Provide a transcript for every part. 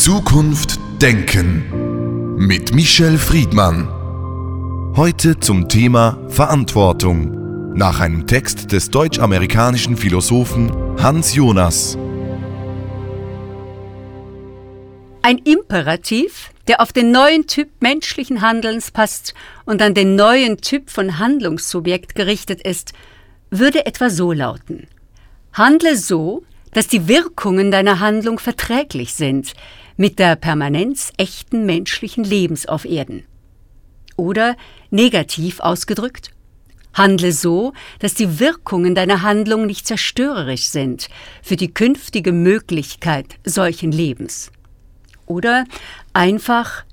Zukunft Denken mit Michel Friedmann. Heute zum Thema Verantwortung nach einem Text des deutsch-amerikanischen Philosophen Hans Jonas. Ein Imperativ, der auf den neuen Typ menschlichen Handelns passt und an den neuen Typ von Handlungssubjekt gerichtet ist, würde etwa so lauten. Handle so, dass die Wirkungen deiner Handlung verträglich sind mit der Permanenz echten menschlichen Lebens auf Erden. Oder negativ ausgedrückt, handle so, dass die Wirkungen deiner Handlung nicht zerstörerisch sind für die künftige Möglichkeit solchen Lebens. Oder einfach,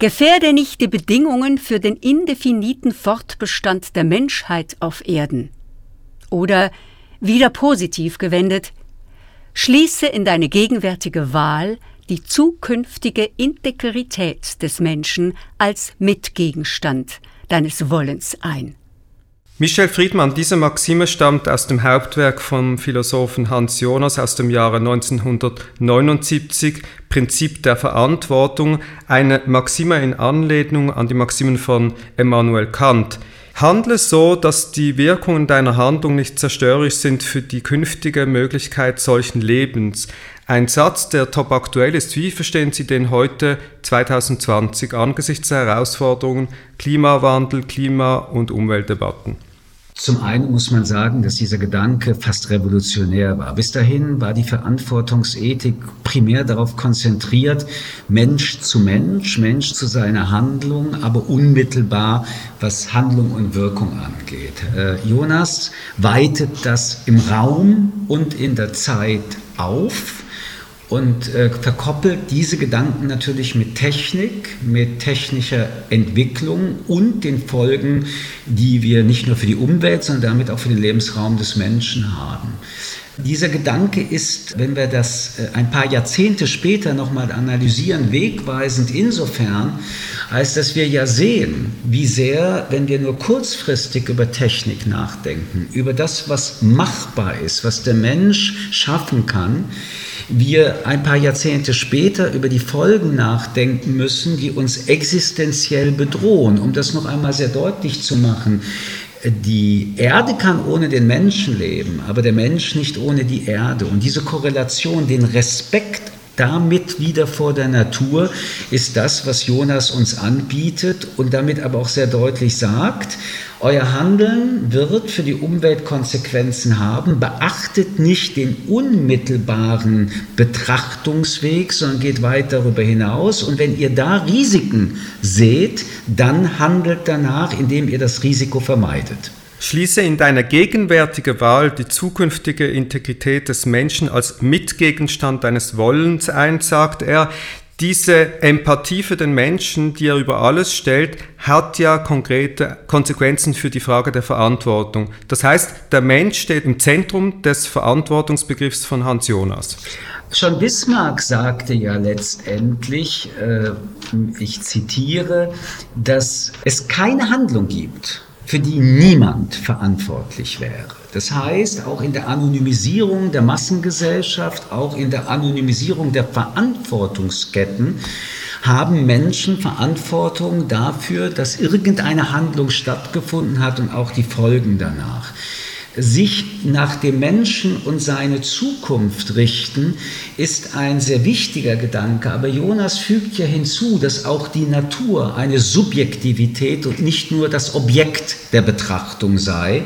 gefährde nicht die Bedingungen für den indefiniten Fortbestand der Menschheit auf Erden. Oder wieder positiv gewendet, Schließe in deine gegenwärtige Wahl die zukünftige Integrität des Menschen als Mitgegenstand deines Wollens ein. Michel Friedmann, diese Maxime stammt aus dem Hauptwerk vom Philosophen Hans Jonas aus dem Jahre 1979, Prinzip der Verantwortung, eine Maxime in Anlehnung an die Maximen von Immanuel Kant. Handle so, dass die Wirkungen deiner Handlung nicht zerstörerisch sind für die künftige Möglichkeit solchen Lebens. Ein Satz, der top aktuell ist. Wie verstehen Sie den heute 2020 angesichts der Herausforderungen Klimawandel, Klima- und Umweltdebatten? Zum einen muss man sagen, dass dieser Gedanke fast revolutionär war. Bis dahin war die Verantwortungsethik primär darauf konzentriert, Mensch zu Mensch, Mensch zu seiner Handlung, aber unmittelbar, was Handlung und Wirkung angeht. Äh, Jonas weitet das im Raum und in der Zeit auf und äh, verkoppelt diese Gedanken natürlich mit Technik, mit technischer Entwicklung und den Folgen, die wir nicht nur für die Umwelt, sondern damit auch für den Lebensraum des Menschen haben. Dieser Gedanke ist, wenn wir das äh, ein paar Jahrzehnte später nochmal analysieren, wegweisend insofern, als dass wir ja sehen, wie sehr, wenn wir nur kurzfristig über Technik nachdenken, über das, was machbar ist, was der Mensch schaffen kann, wir ein paar Jahrzehnte später über die Folgen nachdenken müssen, die uns existenziell bedrohen. Um das noch einmal sehr deutlich zu machen, die Erde kann ohne den Menschen leben, aber der Mensch nicht ohne die Erde. Und diese Korrelation, den Respekt damit wieder vor der Natur ist das, was Jonas uns anbietet und damit aber auch sehr deutlich sagt, euer Handeln wird für die Umwelt Konsequenzen haben. Beachtet nicht den unmittelbaren Betrachtungsweg, sondern geht weit darüber hinaus. Und wenn ihr da Risiken seht, dann handelt danach, indem ihr das Risiko vermeidet. Schließe in deiner gegenwärtigen Wahl die zukünftige Integrität des Menschen als Mitgegenstand deines Wollens ein, sagt er. Diese Empathie für den Menschen, die er über alles stellt, hat ja konkrete Konsequenzen für die Frage der Verantwortung. Das heißt, der Mensch steht im Zentrum des Verantwortungsbegriffs von Hans Jonas. Schon Bismarck sagte ja letztendlich, äh, ich zitiere, dass es keine Handlung gibt, für die niemand verantwortlich wäre. Das heißt, auch in der Anonymisierung der Massengesellschaft, auch in der Anonymisierung der Verantwortungsketten haben Menschen Verantwortung dafür, dass irgendeine Handlung stattgefunden hat und auch die Folgen danach sich nach dem Menschen und seine Zukunft richten, ist ein sehr wichtiger Gedanke. Aber Jonas fügt ja hinzu, dass auch die Natur eine Subjektivität und nicht nur das Objekt der Betrachtung sei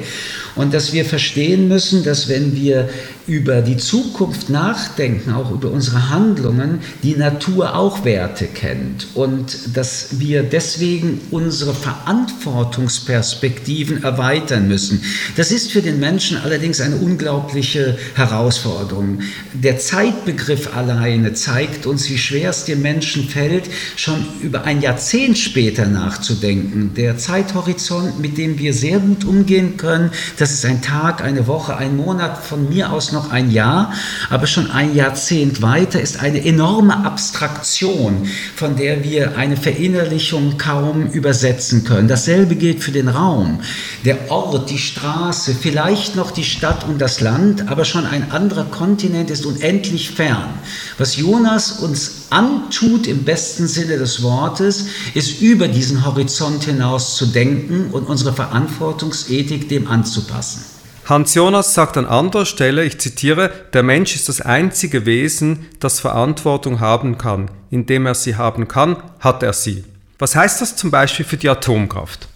und dass wir verstehen müssen, dass wenn wir über die Zukunft nachdenken, auch über unsere Handlungen, die Natur auch Werte kennt und dass wir deswegen unsere Verantwortungsperspektiven erweitern müssen. Das ist für den Menschen allerdings eine unglaubliche Herausforderung. Der Zeitbegriff alleine zeigt uns, wie schwer es dem Menschen fällt, schon über ein Jahrzehnt später nachzudenken. Der Zeithorizont, mit dem wir sehr gut umgehen können, das ist ein Tag, eine Woche, ein Monat, von mir aus noch ein Jahr, aber schon ein Jahrzehnt weiter ist eine enorme Abstraktion, von der wir eine Verinnerlichung kaum übersetzen können. Dasselbe gilt für den Raum. Der Ort, die Straße, vielleicht noch die Stadt und das Land, aber schon ein anderer Kontinent ist unendlich fern. Was Jonas uns antut im besten Sinne des Wortes, ist über diesen Horizont hinaus zu denken und unsere Verantwortungsethik dem anzupassen. Hans Jonas sagt an anderer Stelle, ich zitiere, der Mensch ist das einzige Wesen, das Verantwortung haben kann. Indem er sie haben kann, hat er sie. Was heißt das zum Beispiel für die Atomkraft?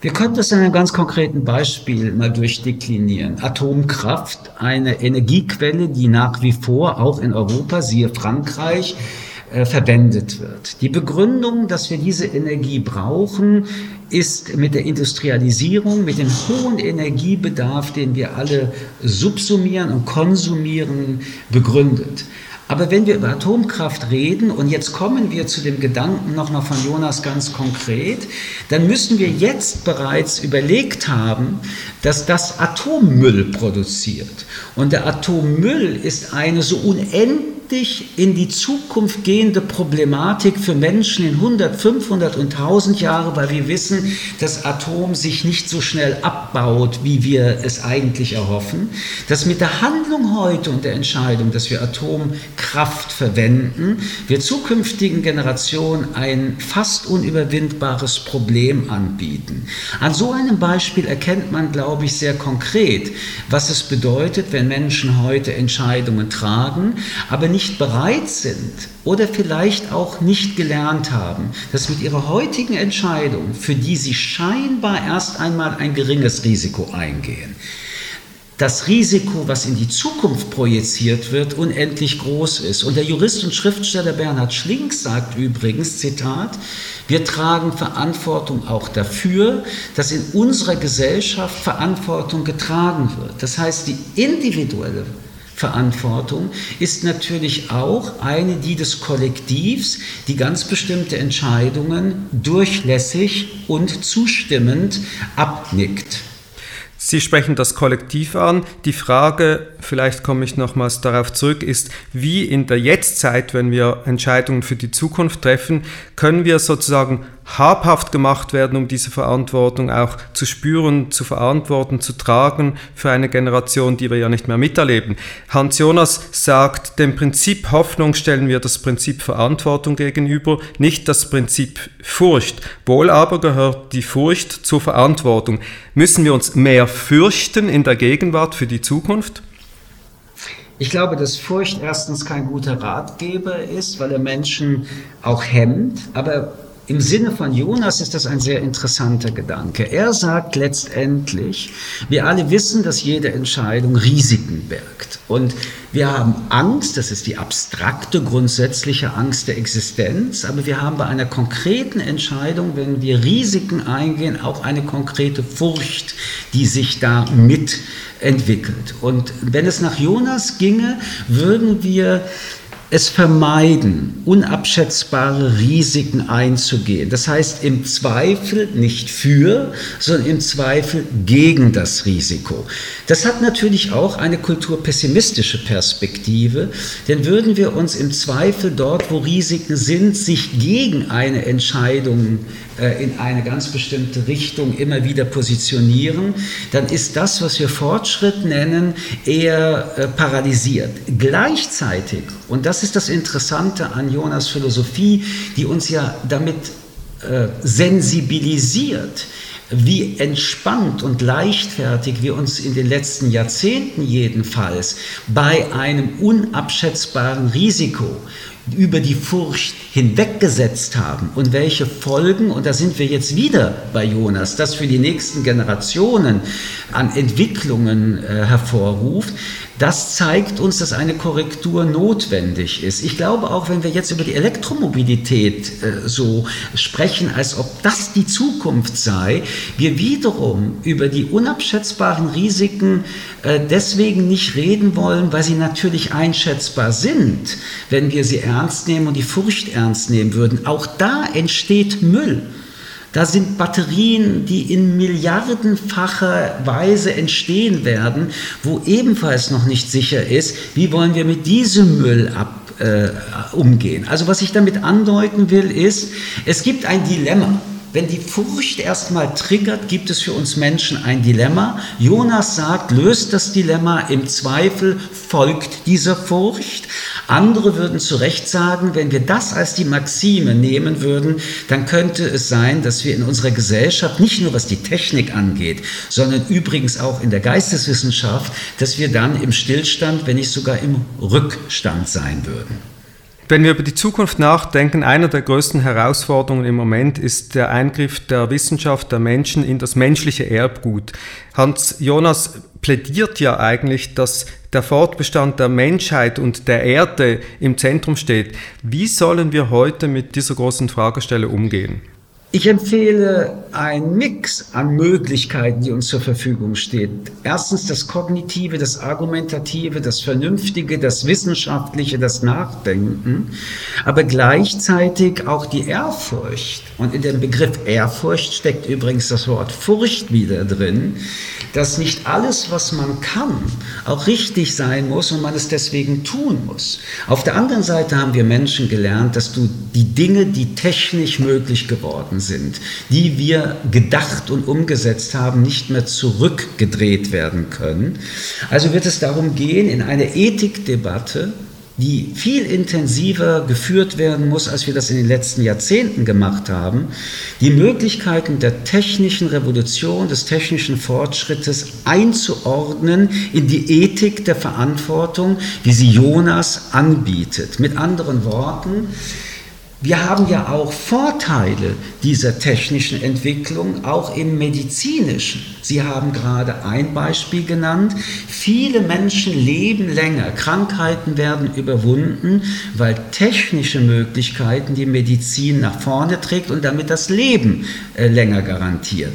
Wir können das in einem ganz konkreten Beispiel mal durchdeklinieren. Atomkraft, eine Energiequelle, die nach wie vor auch in Europa, siehe Frankreich, äh, verwendet wird. Die Begründung, dass wir diese Energie brauchen, ist mit der Industrialisierung, mit dem hohen Energiebedarf, den wir alle subsumieren und konsumieren, begründet. Aber wenn wir über Atomkraft reden, und jetzt kommen wir zu dem Gedanken nochmal von Jonas ganz konkret, dann müssen wir jetzt bereits überlegt haben, dass das Atommüll produziert. Und der Atommüll ist eine so unendlich endlich in die Zukunft gehende Problematik für Menschen in 100, 500 und 1000 Jahre, weil wir wissen, dass Atom sich nicht so schnell abbaut, wie wir es eigentlich erhoffen, dass mit der Handlung heute und der Entscheidung, dass wir Atomkraft verwenden, wir zukünftigen Generationen ein fast unüberwindbares Problem anbieten. An so einem Beispiel erkennt man, glaube ich, sehr konkret, was es bedeutet, wenn Menschen heute Entscheidungen tragen, aber nicht bereit sind oder vielleicht auch nicht gelernt haben, dass mit ihrer heutigen Entscheidung, für die sie scheinbar erst einmal ein geringes Risiko eingehen, das Risiko, was in die Zukunft projiziert wird, unendlich groß ist. Und der Jurist und Schriftsteller Bernhard Schlink sagt übrigens, Zitat, wir tragen Verantwortung auch dafür, dass in unserer Gesellschaft Verantwortung getragen wird. Das heißt, die individuelle Verantwortung ist natürlich auch eine die des Kollektivs, die ganz bestimmte Entscheidungen durchlässig und zustimmend abnickt. Sie sprechen das Kollektiv an. Die Frage, vielleicht komme ich nochmals darauf zurück, ist, wie in der Jetztzeit, wenn wir Entscheidungen für die Zukunft treffen, können wir sozusagen habhaft gemacht werden, um diese Verantwortung auch zu spüren, zu verantworten, zu tragen für eine Generation, die wir ja nicht mehr miterleben. Hans Jonas sagt, dem Prinzip Hoffnung stellen wir das Prinzip Verantwortung gegenüber, nicht das Prinzip Furcht. Wohl aber gehört die Furcht zur Verantwortung. Müssen wir uns mehr fürchten in der Gegenwart für die Zukunft? Ich glaube, dass Furcht erstens kein guter Ratgeber ist, weil er Menschen auch hemmt, aber im Sinne von Jonas ist das ein sehr interessanter Gedanke. Er sagt letztendlich, wir alle wissen, dass jede Entscheidung Risiken birgt. Und wir haben Angst, das ist die abstrakte, grundsätzliche Angst der Existenz, aber wir haben bei einer konkreten Entscheidung, wenn wir Risiken eingehen, auch eine konkrete Furcht, die sich da mitentwickelt. Und wenn es nach Jonas ginge, würden wir es vermeiden, unabschätzbare Risiken einzugehen. Das heißt im Zweifel nicht für, sondern im Zweifel gegen das Risiko. Das hat natürlich auch eine kulturpessimistische Perspektive, denn würden wir uns im Zweifel dort, wo Risiken sind, sich gegen eine Entscheidung äh, in eine ganz bestimmte Richtung immer wieder positionieren, dann ist das, was wir Fortschritt nennen, eher äh, paralysiert. Gleichzeitig, und das ist das Interessante an Jonas Philosophie, die uns ja damit äh, sensibilisiert, wie entspannt und leichtfertig wir uns in den letzten Jahrzehnten jedenfalls bei einem unabschätzbaren Risiko über die Furcht hinweggesetzt haben. Und welche Folgen, und da sind wir jetzt wieder bei Jonas, das für die nächsten Generationen an Entwicklungen äh, hervorruft, das zeigt uns, dass eine Korrektur notwendig ist. Ich glaube auch, wenn wir jetzt über die Elektromobilität äh, so sprechen, als ob das die Zukunft sei, wir wiederum über die unabschätzbaren Risiken äh, deswegen nicht reden wollen, weil sie natürlich einschätzbar sind, wenn wir sie ernst nehmen und die Furcht ernst nehmen würden. Auch da entsteht Müll. Da sind Batterien, die in milliardenfacher Weise entstehen werden, wo ebenfalls noch nicht sicher ist, wie wollen wir mit diesem Müll ab, äh, umgehen. Also was ich damit andeuten will, ist, es gibt ein Dilemma wenn die Furcht erstmal triggert, gibt es für uns Menschen ein Dilemma. Jonas sagt, löst das Dilemma, im Zweifel folgt dieser Furcht. Andere würden zu Recht sagen, wenn wir das als die Maxime nehmen würden, dann könnte es sein, dass wir in unserer Gesellschaft, nicht nur was die Technik angeht, sondern übrigens auch in der Geisteswissenschaft, dass wir dann im Stillstand, wenn nicht sogar im Rückstand sein würden. Wenn wir über die Zukunft nachdenken, einer der größten Herausforderungen im Moment ist der Eingriff der Wissenschaft der Menschen in das menschliche Erbgut. Hans Jonas plädiert ja eigentlich, dass der Fortbestand der Menschheit und der Erde im Zentrum steht. Wie sollen wir heute mit dieser großen Fragestelle umgehen? Ich empfehle einen Mix an Möglichkeiten, die uns zur Verfügung stehen. Erstens das Kognitive, das Argumentative, das Vernünftige, das Wissenschaftliche, das Nachdenken, aber gleichzeitig auch die Ehrfurcht. Und in dem Begriff Ehrfurcht steckt übrigens das Wort Furcht wieder drin, dass nicht alles, was man kann, auch richtig sein muss und man es deswegen tun muss. Auf der anderen Seite haben wir Menschen gelernt, dass du die Dinge, die technisch möglich geworden sind, die wir gedacht und umgesetzt haben, nicht mehr zurückgedreht werden können. Also wird es darum gehen, in eine Ethikdebatte die viel intensiver geführt werden muss, als wir das in den letzten Jahrzehnten gemacht haben, die Möglichkeiten der technischen Revolution, des technischen Fortschrittes einzuordnen in die Ethik der Verantwortung, wie sie Jonas anbietet. Mit anderen Worten, wir haben ja auch Vorteile dieser technischen Entwicklung, auch im medizinischen. Sie haben gerade ein Beispiel genannt. Viele Menschen leben länger, Krankheiten werden überwunden, weil technische Möglichkeiten die Medizin nach vorne trägt und damit das Leben äh, länger garantiert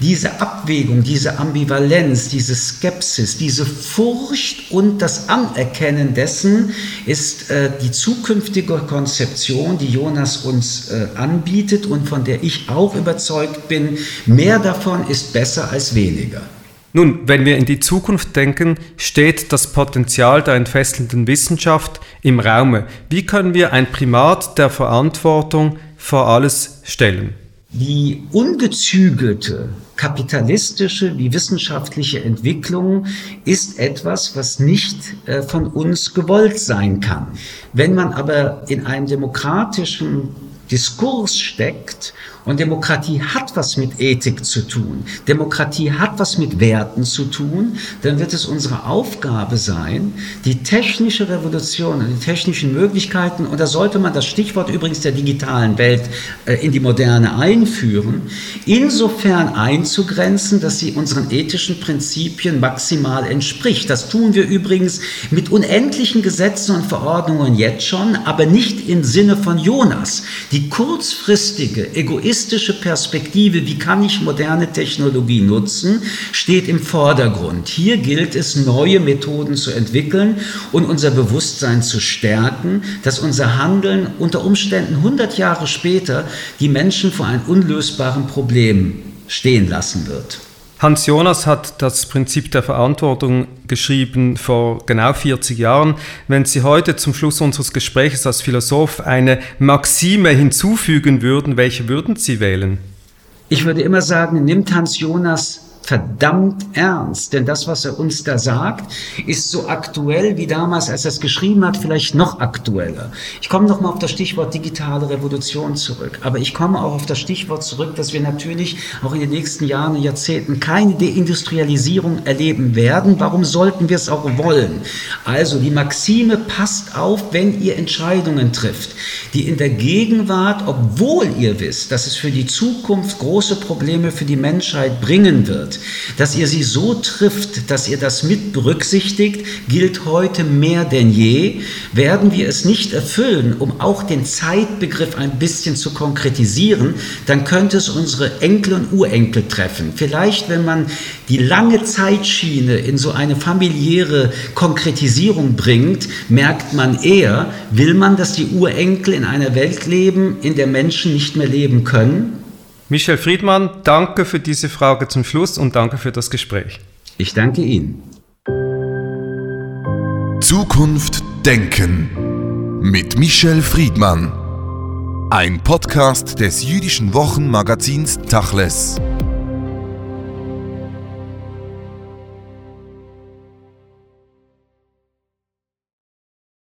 diese Abwägung, diese Ambivalenz, diese Skepsis, diese Furcht und das Anerkennen dessen ist äh, die zukünftige Konzeption, die Jonas uns äh, anbietet und von der ich auch überzeugt bin, mehr davon ist besser als weniger. Nun, wenn wir in die Zukunft denken, steht das Potenzial der entfesselnden Wissenschaft im Raume. Wie können wir ein Primat der Verantwortung vor alles stellen? Die ungezügelte kapitalistische wie wissenschaftliche Entwicklung ist etwas, was nicht äh, von uns gewollt sein kann. Wenn man aber in einem demokratischen Diskurs steckt und Demokratie hat was mit Ethik zu tun, Demokratie hat was mit Werten zu tun, dann wird es unsere Aufgabe sein, die technische Revolution und die technischen Möglichkeiten, und da sollte man das Stichwort übrigens der digitalen Welt äh, in die Moderne einführen, insofern einzugrenzen, dass sie unseren ethischen Prinzipien maximal entspricht. Das tun wir übrigens mit unendlichen Gesetzen und Verordnungen jetzt schon, aber nicht im Sinne von Jonas. Die kurzfristige, egoistische holistische Perspektive, wie kann ich moderne Technologie nutzen, steht im Vordergrund. Hier gilt es, neue Methoden zu entwickeln und unser Bewusstsein zu stärken, dass unser Handeln unter Umständen 100 Jahre später die Menschen vor einem unlösbaren Problem stehen lassen wird. Hans Jonas hat das Prinzip der Verantwortung geschrieben vor genau 40 Jahren. Wenn Sie heute zum Schluss unseres Gesprächs als Philosoph eine Maxime hinzufügen würden, welche würden Sie wählen? Ich würde immer sagen, nimmt Hans Jonas verdammt ernst, denn das, was er uns da sagt, ist so aktuell wie damals, als er es geschrieben hat, vielleicht noch aktueller. Ich komme noch mal auf das Stichwort digitale Revolution zurück, aber ich komme auch auf das Stichwort zurück, dass wir natürlich auch in den nächsten Jahren und Jahrzehnten keine Deindustrialisierung erleben werden. Warum sollten wir es auch wollen? Also die Maxime passt auf, wenn ihr Entscheidungen trifft, die in der Gegenwart, obwohl ihr wisst, dass es für die Zukunft große Probleme für die Menschheit bringen wird, dass ihr sie so trifft, dass ihr das mit berücksichtigt, gilt heute mehr denn je. Werden wir es nicht erfüllen, um auch den Zeitbegriff ein bisschen zu konkretisieren, dann könnte es unsere Enkel und Urenkel treffen. Vielleicht, wenn man die lange Zeitschiene in so eine familiäre Konkretisierung bringt, merkt man eher, will man, dass die Urenkel in einer Welt leben, in der Menschen nicht mehr leben können? Michel Friedmann, danke für diese Frage zum Schluss und danke für das Gespräch. Ich danke Ihnen. Zukunft Denken mit Michel Friedmann. Ein Podcast des jüdischen Wochenmagazins Tachles.